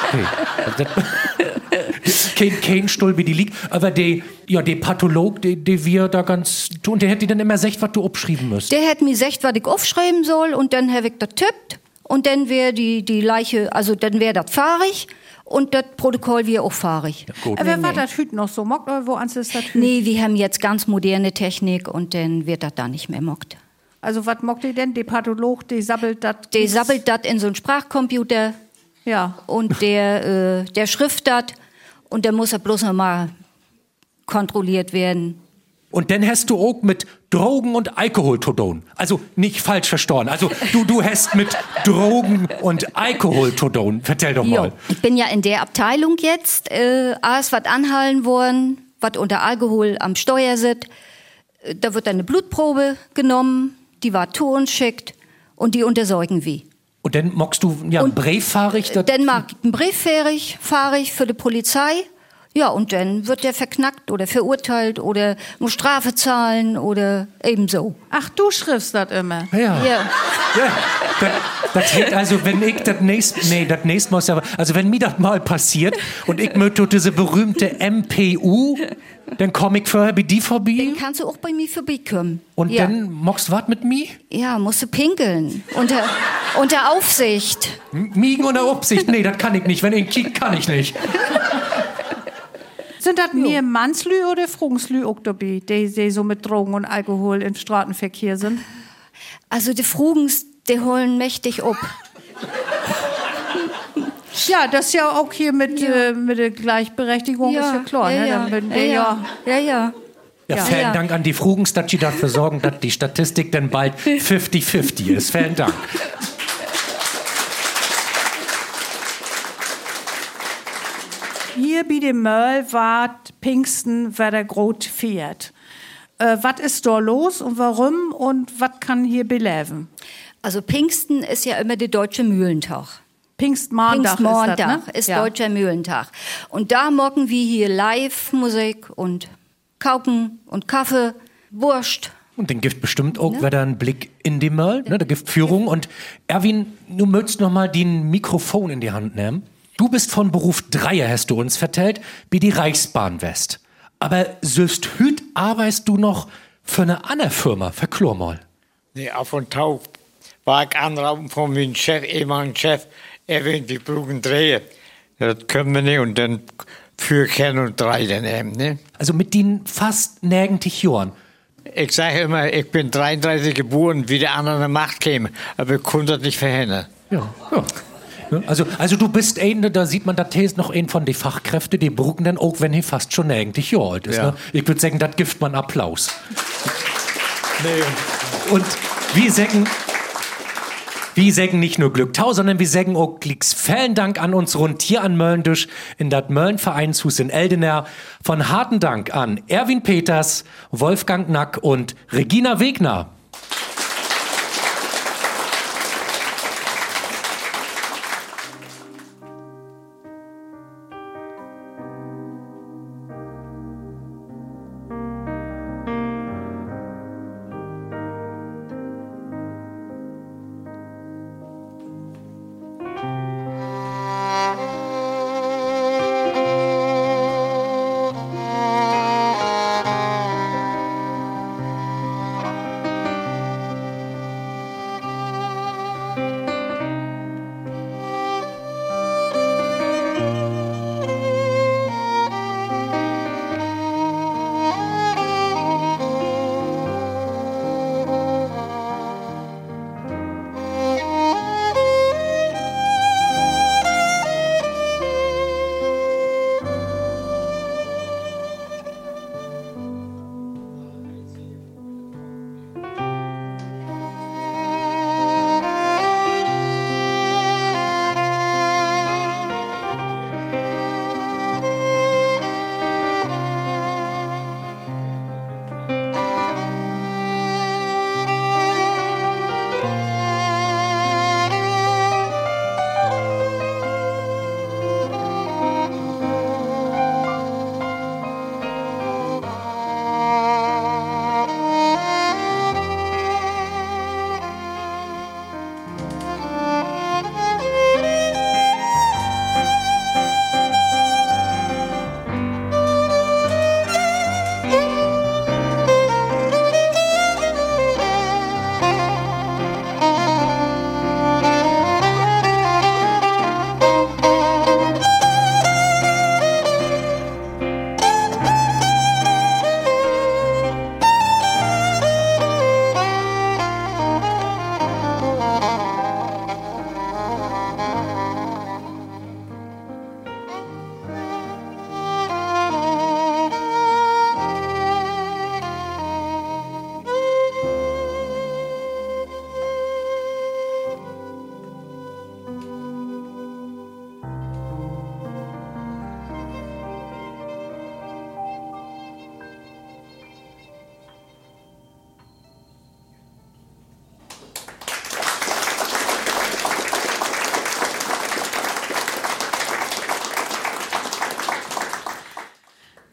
okay. Also das- kein, kein Stuhl wie die liegt, aber der, ja, der Patholog, der, der wir da ganz tun, der hätte dann immer gesagt, was du abschreiben müsst.
Der hat mir gesagt, was ich aufschreiben soll und dann habe ich das tippt und dann wäre die, die Leiche, also dann wäre das fahrig und das Protokoll wäre auch fahrig.
Gut.
Äh, wer war das Hüt noch so mockt oder wo ans ist das Hüt?
Nee, wir haben jetzt ganz moderne Technik und dann wird das da nicht mehr mockt.
Also was mockt ihr denn? Der Patholog, der sabbelt das.
Der sabbelt das in so einen Sprachcomputer
Ja.
und der, äh, der schrift das und dann muss er bloß noch mal kontrolliert werden.
Und dann hast du auch mit Drogen und Alkohol zu tun. Also nicht falsch verstanden. Also du, du hast mit Drogen und Alkohol zu tun. Vertell doch mal.
Jo, ich bin ja in der Abteilung jetzt. Äh, alles, was anhalten worden, was unter Alkohol am Steuer sitzt. Äh, Da wird eine Blutprobe genommen, die war zu uns schickt und die untersuchen wir.
Und dann mockst du ja
Und-
Brieffahrig. das-
Dann mag ich einen Brief fähig, fahre ich für die Polizei. Ja, und dann wird der verknackt oder verurteilt oder muss Strafe zahlen oder ebenso.
Ach, du schriftst das immer.
ja.
Ja.
Ja, das, das also, wenn ich das nächste, nee, das nächste Mal, also wenn mir das mal passiert und ich möchte diese berühmte MPU, dann komme ich vorher bei die vorbei
Dann kannst du auch bei mir vorbeikommen.
und
ja.
dann mockst was mit mir?
Ja, musst du pinkeln. Unter, unter Aufsicht.
Miegen unter Obsicht? Nee, das kann ich nicht. Wenn ich kiek, kann ich nicht.
Sind das mehr Mannslü oder Frungslü auch dabei, die, die so mit Drogen und Alkohol im Straßenverkehr sind?
Also die Frugens, die holen mächtig ob.
Ja, das ist ja auch hier mit, Äh, mit der Gleichberechtigung ist ja klar.
ja,
ne?
ja,
Dann
ja, ja, ja, ja.
Ja,
Ja.
vielen
Ja.
Dank an die Frugens, dass sie dafür sorgen, dass die Statistik dann bald 50-50 ist. Vielen Dank.
Hier bei dem Möll wart Pfingsten, wer der Grot fährt. Äh, was ist da los und warum und was kann hier beleben?
Also Pfingsten ist ja immer der deutsche Mühlentag.
Pfingstmontag
Pfingstmontag
ist das, ne?
ist
Ja.
deutscher Mühlentag. Und da mocken wir hier Live-Musik und Kauken und Kaffee, Wurst.
Und den gibt bestimmt auch wieder einen Blick in die Möll, ne? Da gibt Führung. Und Erwin, du möchtest noch mal den Mikrofon in die Hand nehmen. Du bist von Beruf Dreier, hast du uns vertellt, wie die Reichsbahn West. Aber selbst hüt arbeitest du noch für eine andere Firma, verklor mal.
Nee, auf und tau war ich anrauben von meinem Chef, ehemaligen Chef, er will die Brücken drehen. Das können wir nicht und dann für Kern und drei dann eben, ne?
Also mit den fast nägentig Jahren.
Ich sage immer, ich bin 33 geboren, wie der andere Macht käme, aber ich konnte das nicht verhindern.
Ja, ja. Ne? Also, also du bist ein, da sieht man, das ist noch ein von den Fachkräften, die brücken dann auch, wenn er fast schon eigentlich alt ist.
Ja.
Ne? Ich würde sagen, das gibt man Applaus.
Nee.
Und wir sagen, wir sagen nicht nur Glück Tau, sondern wir sagen auch Glicks vielen Dank an uns rund hier an Möllendüsch in das Möllenvereinshus in Eldener. Von harten Dank an Erwin Peters, Wolfgang Nack und Regina Wegner.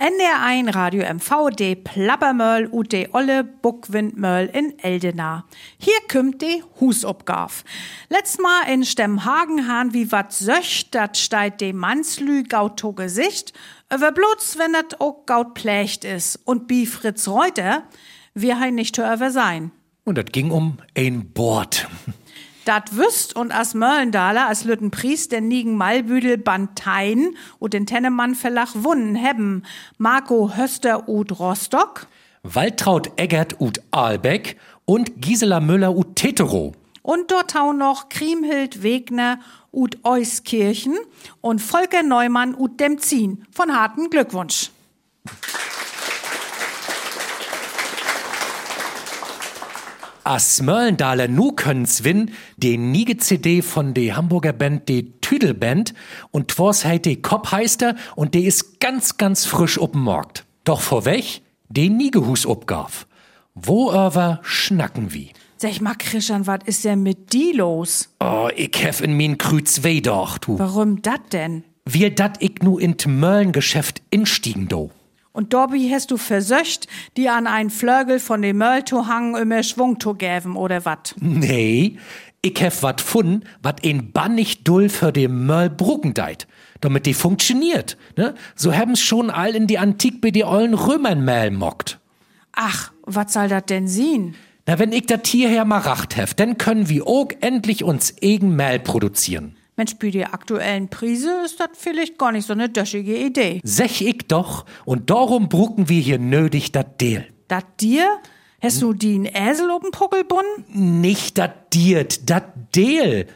NDR1 Radio MV, de Plappermöll und de olle Buckwindmöll in Eldena. Hier kümmt de Husopgaf. Letzt Mal in Stemmhagen han wie wat söcht, dat steit de Manslü gaut to Gesicht, aber bloß wenn dat auch gaut plächt is. Und bi Fritz Reuter, wir hein nicht höher sein.
Und das ging um ein Bord.
Dat wüsst und as Möllendaler as Lütten Priest den Nigen Malbüdel Bantein und den Tennemann Verlach Wunnen hebben Marco Höster ut Rostock,
Waltraud Eggert ut Aalbeck und Gisela Müller ut Tetero.
und dort auch noch Kriemhild Wegner ut Euskirchen und Volker Neumann ut Demzin. Von harten Glückwunsch.
As Möllendaler nu können's win, de niege CD von de Hamburger Band de Tüdelband und twors heit de Kopp heister und de is ganz, ganz frisch up'n Markt. Doch vorweg, de Niegehus obgaf. Wo aber schnacken wie?
Sag mal, Christian, was ist denn mit die los?
Oh, ich hef in min Krüz weh doch, du.
Warum dat denn?
Wir dat ich nu in t Möllengeschäft instiegen do.
Und Dobby hast du versöcht, die an ein Flögel von dem Möll to hangen, immer Schwung to gäven, oder wat?
Nee, ich hef wat fun, wat ein bannig dull für de Möll brucken deit. Damit die funktioniert, ne? So haben's schon all in die Antik bei die ollen Römern Mehl mockt.
Ach, was soll dat denn sehen?
Na, wenn ich dat hierher mal racht hef, dann können wir auch endlich uns eigen Mehl produzieren.
Mensch, bei der aktuellen Prise ist das vielleicht gar nicht so eine döschige Idee.
Sech ich doch, und darum brucken wir hier nötig dat Deel.
Dat dir? Hast du die Äsel oben Puckelbunn?
Nicht dat Diert, dat Deel.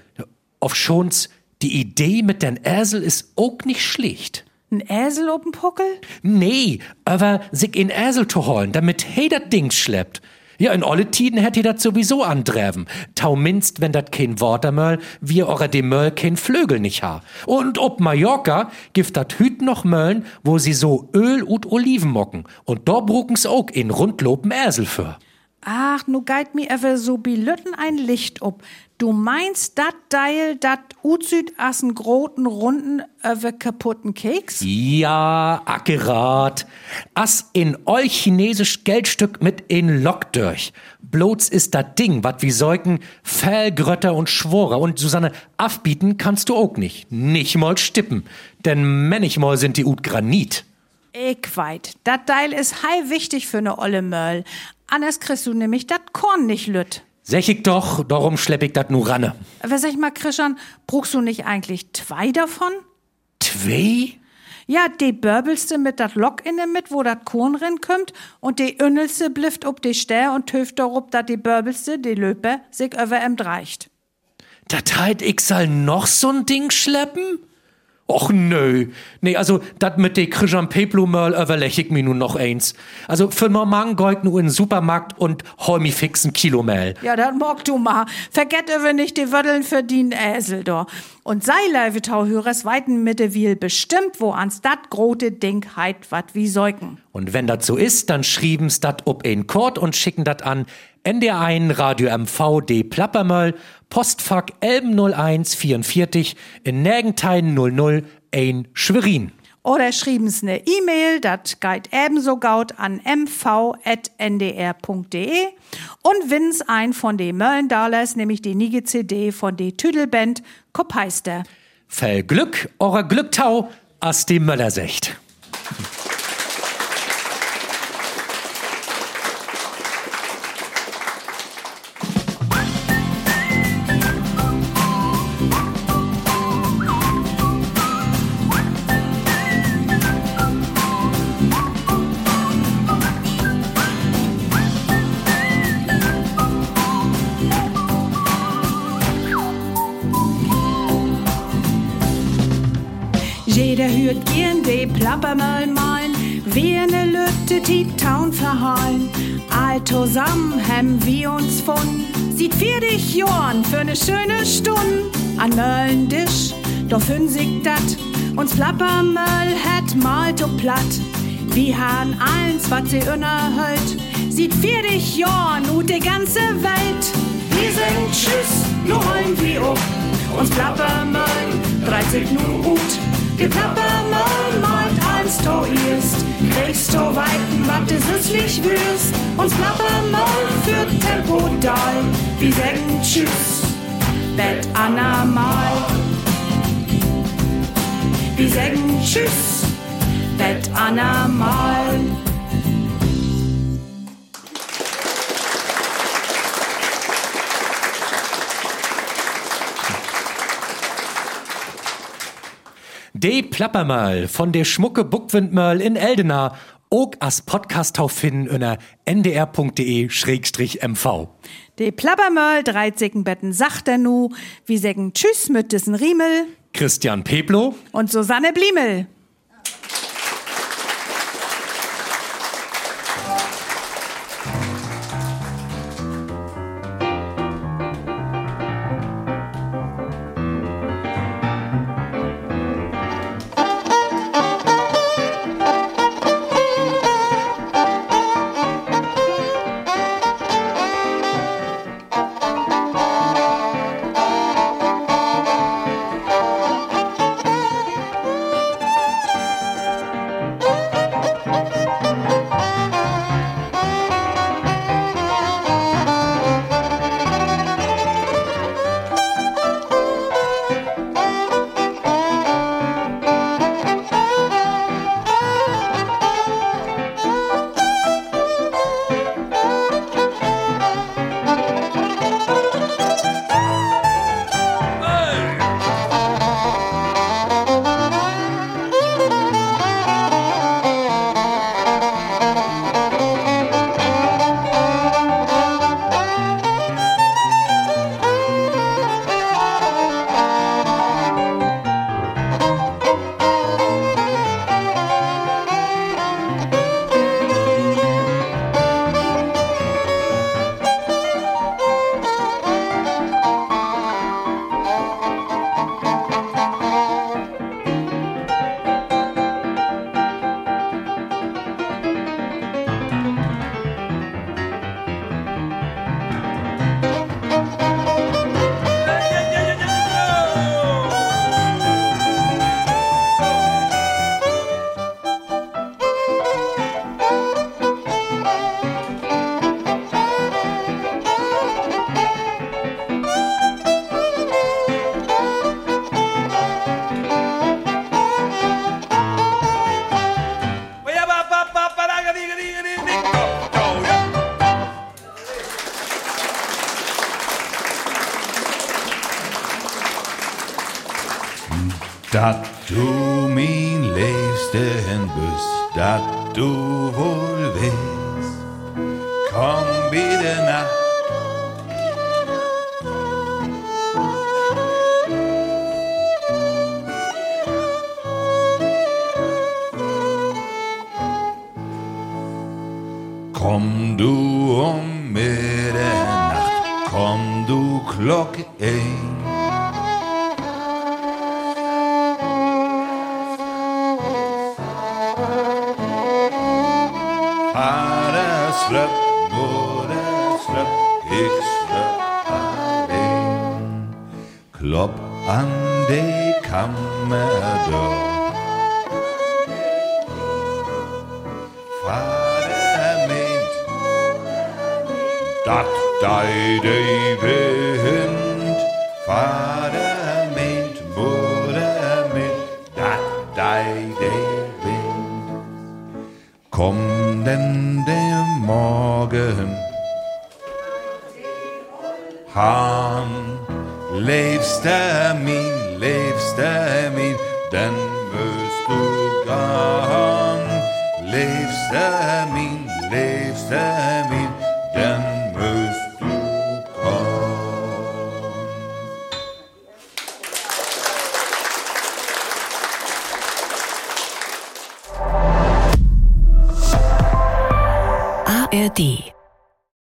Auf schon's, die Idee mit den Äsel ist auch nicht schlecht.
Ein Äsel oben Puckel?
Nee, aber sich in Äsel zu holen, damit he dat Ding schleppt. Ja, in alle Tiden hätt ihr dat sowieso andreven. Tauminst, wenn dat kein Watermöll, wir ora dem Möll kein Flögel nicht ha. Und ob Mallorca gift dat Hüt noch Möllen, wo sie so Öl und Oliven mocken. Und da brucken's auch in rundlopen Äsel für.
Ach, nu geit mi ever so bi Lütten ein Licht ob. Du meinst dat Deil, dat Utsüd assen groten runden över kaputten Keks?
Ja, akkurat. As in all chinesisch Geldstück mit in Lock durch. Bloß ist dat Ding, wat wie Säugen, Fellgrötter und Schworer und Susanne afbieten kannst du auch nicht. Nicht mal stippen. Denn manchmal sind die Ut Granit.
Ich weit. Dat Deil ist hei wichtig für ne olle Möll. Anders kriegst du nämlich dat Korn nicht lütt.
Sech ich doch, darum schlepp ich dat nu ranne.
Aber sag ich mal, Christian, bruchst du nicht eigentlich zwei davon?
Zwei?
Ja, de börbelste mit dat Lock inne mit, wo dat Korn rin kommt, und de ünnelste blifft ob de Stär und töft darob, dat de börbelste, de Löper, sich über em dreicht.
Dat heit ich soll noch so'n Ding schleppen? Och nö. Nee, also dat mit de Christian Peplumöl überlech ich mir nun noch eins. Also für normal geut nur in den Supermarkt und hol mi fixen Kilo Mehl.
Ja, dann mock du ma. Vergett über nicht die Wöddeln für den Äsel do. Und sei Leivitau hörers weiten Mitte will bestimmt, wo ans dat grote Ding heit wat wie Säugen.
Und wenn dat so ist, dann schrieben's dat ob ein Kord und schicken dat an NDR1 Radio MV D Plappermöll, Postfach Elben 0144 in Nägentein 00 ein Schwerin.
Oder schreiben's ne E-Mail, dat geht ebenso gaut an mv.ndr.de und winn's ein von de Möllendalers, nämlich die Nige CD von de Tüdelband Koppeister.
Fell Glück, eurer Glücktau, as die Möllersecht.
Jeder hört gern de Plappermal malen, wir ne Lütte die Town verhalen. All zusammen haben wir uns von, sieht vier dich Jorn für ne schöne Stunde an Möllendisch, doch sich dat, uns Plappermöll het mal to platt. Wir han eins, wat sie unerhölt, sieht vier dich Jorn und de ganze Welt. Wir sind Tschüss, nu holen wir up, uns Plappermöll, 30 nu gut. Die Plappermöll meint eins
du erst, kriegst du Weiten, wat du süßlich wirst. Uns Plapper mal für Tempo Dal, wir sagen Tschüss, Bet Anna mal. Wir sagen Tschüss, Bet Anna
De Plappermal von der Schmucke Buckwindmörl in Eldena, ook as Podcast auf finden unter ndr.de-mv.
De Plappermöll, dreizigen Betten sagt er nu, wie sägen Tschüss mit diesen Riemel
Christian Peplo,
und Susanne Bliemel.